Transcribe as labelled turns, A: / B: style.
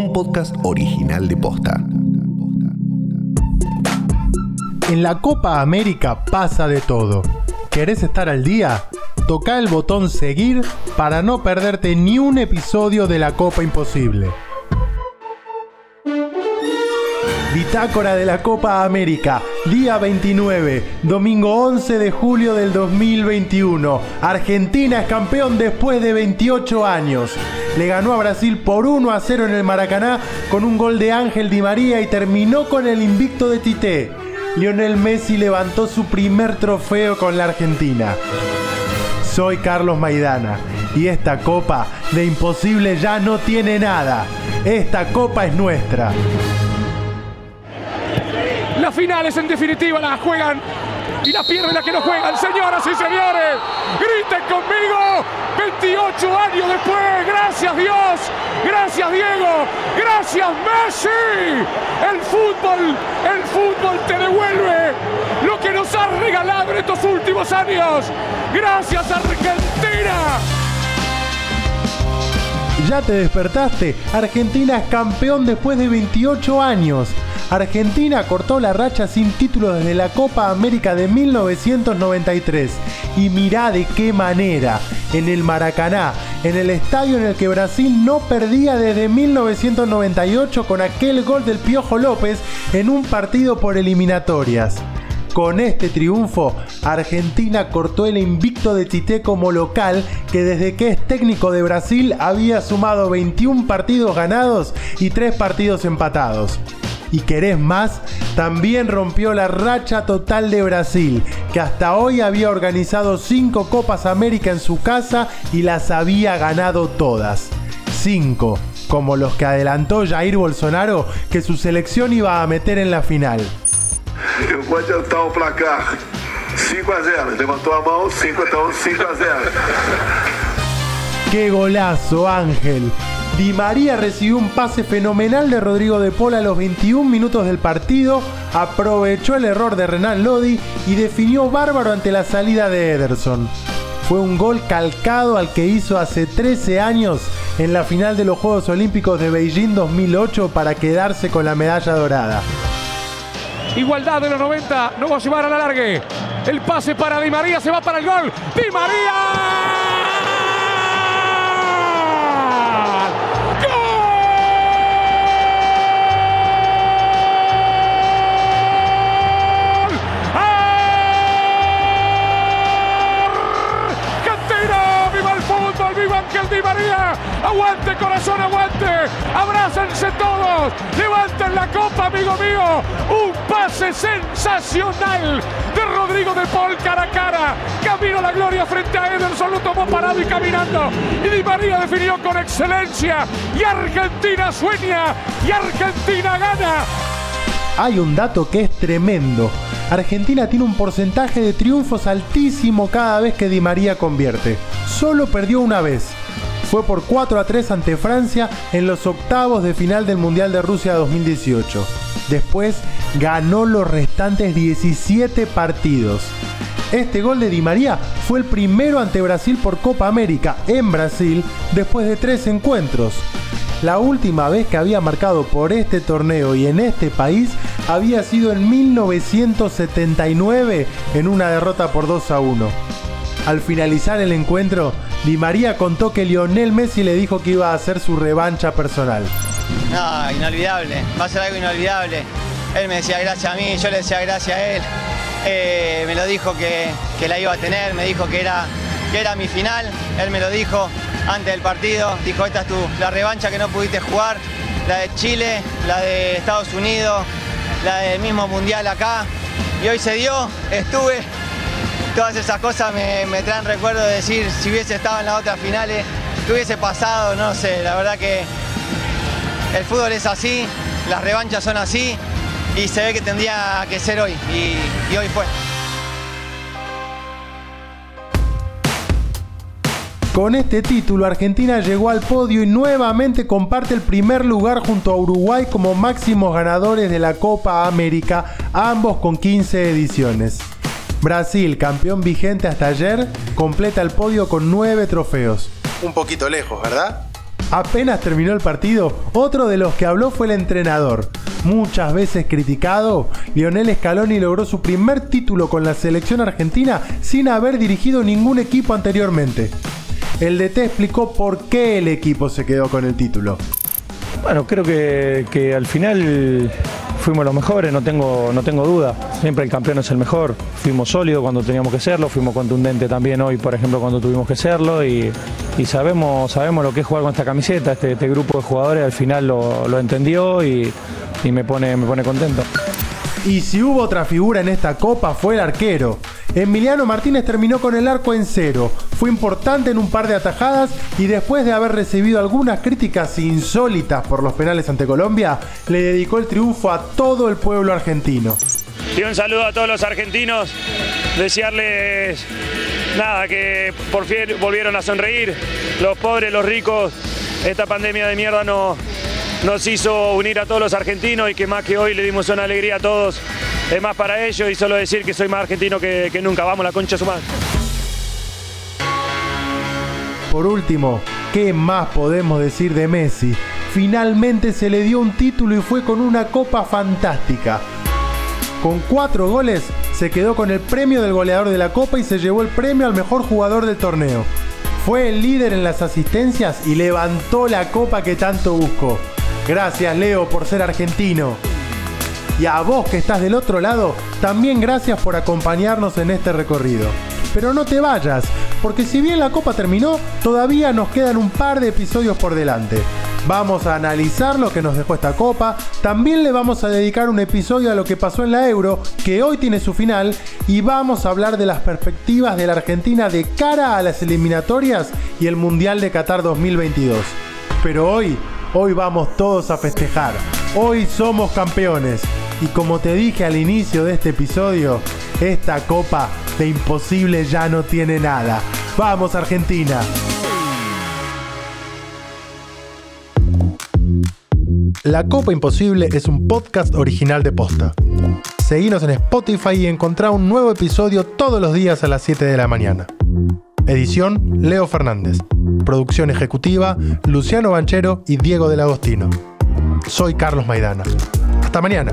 A: un podcast original de Posta.
B: En la Copa América pasa de todo. ¿Querés estar al día? Toca el botón seguir para no perderte ni un episodio de la Copa Imposible. Bitácora de la Copa América, día 29, domingo 11 de julio del 2021. Argentina es campeón después de 28 años. Le ganó a Brasil por 1 a 0 en el Maracaná con un gol de Ángel Di María y terminó con el invicto de Tite. Lionel Messi levantó su primer trofeo con la Argentina. Soy Carlos Maidana y esta copa de imposible ya no tiene nada. Esta copa es nuestra.
C: Las finales en definitiva las juegan y las pierden las que no juegan. Señoras y señores. 28 años después, gracias Dios, gracias Diego, gracias Messi. El fútbol, el fútbol te devuelve lo que nos ha regalado en estos últimos años. Gracias Argentina.
B: ¿Ya te despertaste? Argentina es campeón después de 28 años. Argentina cortó la racha sin título desde la Copa América de 1993. Y mirá de qué manera. En el Maracaná, en el estadio en el que Brasil no perdía desde 1998 con aquel gol del Piojo López en un partido por eliminatorias. Con este triunfo, Argentina cortó el invicto de Tite como local, que desde que es técnico de Brasil había sumado 21 partidos ganados y 3 partidos empatados y querés más, también rompió la racha total de Brasil, que hasta hoy había organizado 5 Copas América en su casa y las había ganado todas. 5, como los que adelantó Jair Bolsonaro que su selección iba a meter en la final.
D: Eu vou adiantar o placar. 5 a 0. Levantou a mão, 5 5 a 0.
B: ¡Qué golazo, Ángel! Di María recibió un pase fenomenal de Rodrigo de Paul a los 21 minutos del partido, aprovechó el error de Renan Lodi y definió bárbaro ante la salida de Ederson. Fue un gol calcado al que hizo hace 13 años en la final de los Juegos Olímpicos de Beijing 2008 para quedarse con la medalla dorada.
C: Igualdad de los 90, no va a llevar a la largue. El pase para Di María, se va para el gol. Di María. Di María. Aguante, corazón, aguante. Abrácense todos. Levanten la copa, amigo mío. Un pase sensacional de Rodrigo de Paul cara a cara. Camino a la gloria frente a Ederson. Lo tomó parado y caminando. Y Di María definió con excelencia. Y Argentina sueña. Y Argentina gana.
B: Hay un dato que es tremendo. Argentina tiene un porcentaje de triunfos altísimo cada vez que Di María convierte. Solo perdió una vez, fue por 4 a 3 ante Francia en los octavos de final del Mundial de Rusia 2018. Después ganó los restantes 17 partidos. Este gol de Di María fue el primero ante Brasil por Copa América en Brasil después de tres encuentros. La última vez que había marcado por este torneo y en este país había sido en 1979 en una derrota por 2 a 1. Al finalizar el encuentro, Di María contó que Lionel Messi le dijo que iba a hacer su revancha personal.
E: No, inolvidable, va a ser algo inolvidable. Él me decía gracias a mí, yo le decía gracias a él. Eh, me lo dijo que, la iba a tener, me dijo que era, que era mi final, él me lo dijo antes del partido. Dijo, esta es tu, la revancha que no pudiste jugar, la de Chile, la de Estados Unidos, la del mismo Mundial acá. Y hoy se dio, estuve, todas esas cosas me, traen recuerdo de decir si hubiese estado en las otras finales, qué hubiese pasado, no sé, la verdad que el fútbol es así, las revanchas son así y se ve que tendría que ser hoy y, y hoy fue.
B: Con este título, Argentina llegó al podio y nuevamente comparte el primer lugar junto a Uruguay como máximos ganadores de la Copa América, ambos con 15 ediciones. Brasil, campeón vigente hasta ayer, completa el podio con nueve trofeos.
A: Un poquito lejos, ¿verdad?
B: Apenas terminó el partido, otro de los que habló fue el entrenador. Muchas veces criticado, Lionel Scaloni logró su primer título con la selección argentina sin haber dirigido ningún equipo anteriormente. El DT explicó por qué el equipo se quedó con el título.
F: Bueno, creo que, que al final fuimos los mejores, no tengo, no tengo duda. Siempre el campeón es el mejor. Fuimos sólidos cuando teníamos que serlo, fuimos contundentes también hoy, por ejemplo, cuando tuvimos que serlo y, sabemos, sabemos lo que es jugar con esta camiseta. Este, este grupo de jugadores al final lo, lo entendió y, y me, pone, me pone contento.
B: Y si hubo otra figura en esta copa fue el arquero. Emiliano Martínez terminó con el arco en cero. Fue importante en un par de atajadas y después de haber recibido algunas críticas insólitas por los penales ante Colombia, le dedicó el triunfo a todo el pueblo argentino.
G: Y un saludo a todos los argentinos, desearles nada, que por fin volvieron a sonreír, los pobres, los ricos, esta pandemia de mierda no, nos hizo unir a todos los argentinos y que más que hoy le dimos una alegría a todos, es más para ellos y solo decir que soy más argentino que, nunca, vamos la concha su.
B: Por último, ¿qué más podemos decir de Messi? Finalmente se le dio un título y fue con una copa fantástica. Con cuatro goles se quedó con el premio del goleador de la copa y se llevó el premio al mejor jugador del torneo. Fue el líder en las asistencias y levantó la copa que tanto buscó. Gracias Leo por ser argentino. Y a vos que estás del otro lado, también gracias por acompañarnos en este recorrido. Pero no te vayas, porque si bien la copa terminó, todavía nos quedan un par de episodios por delante. Vamos a analizar lo que nos dejó esta copa, también le vamos a dedicar un episodio a lo que pasó en la Euro, que hoy tiene su final, y vamos a hablar de las perspectivas de la Argentina de cara a las eliminatorias y el Mundial de Qatar 2022. Pero hoy, hoy vamos todos a festejar. Hoy somos campeones. Y como te dije al inicio de este episodio, esta copa de imposible ya no tiene nada. Vamos Argentina. La Copa Imposible es un podcast original de Posta. Seguinos en Spotify y encontrá un nuevo episodio todos los días a las 7 de la mañana. Edición Leo Fernández. Producción ejecutiva Luciano Banchero y Diego del Agostino. Soy Carlos Maidana. Hasta mañana.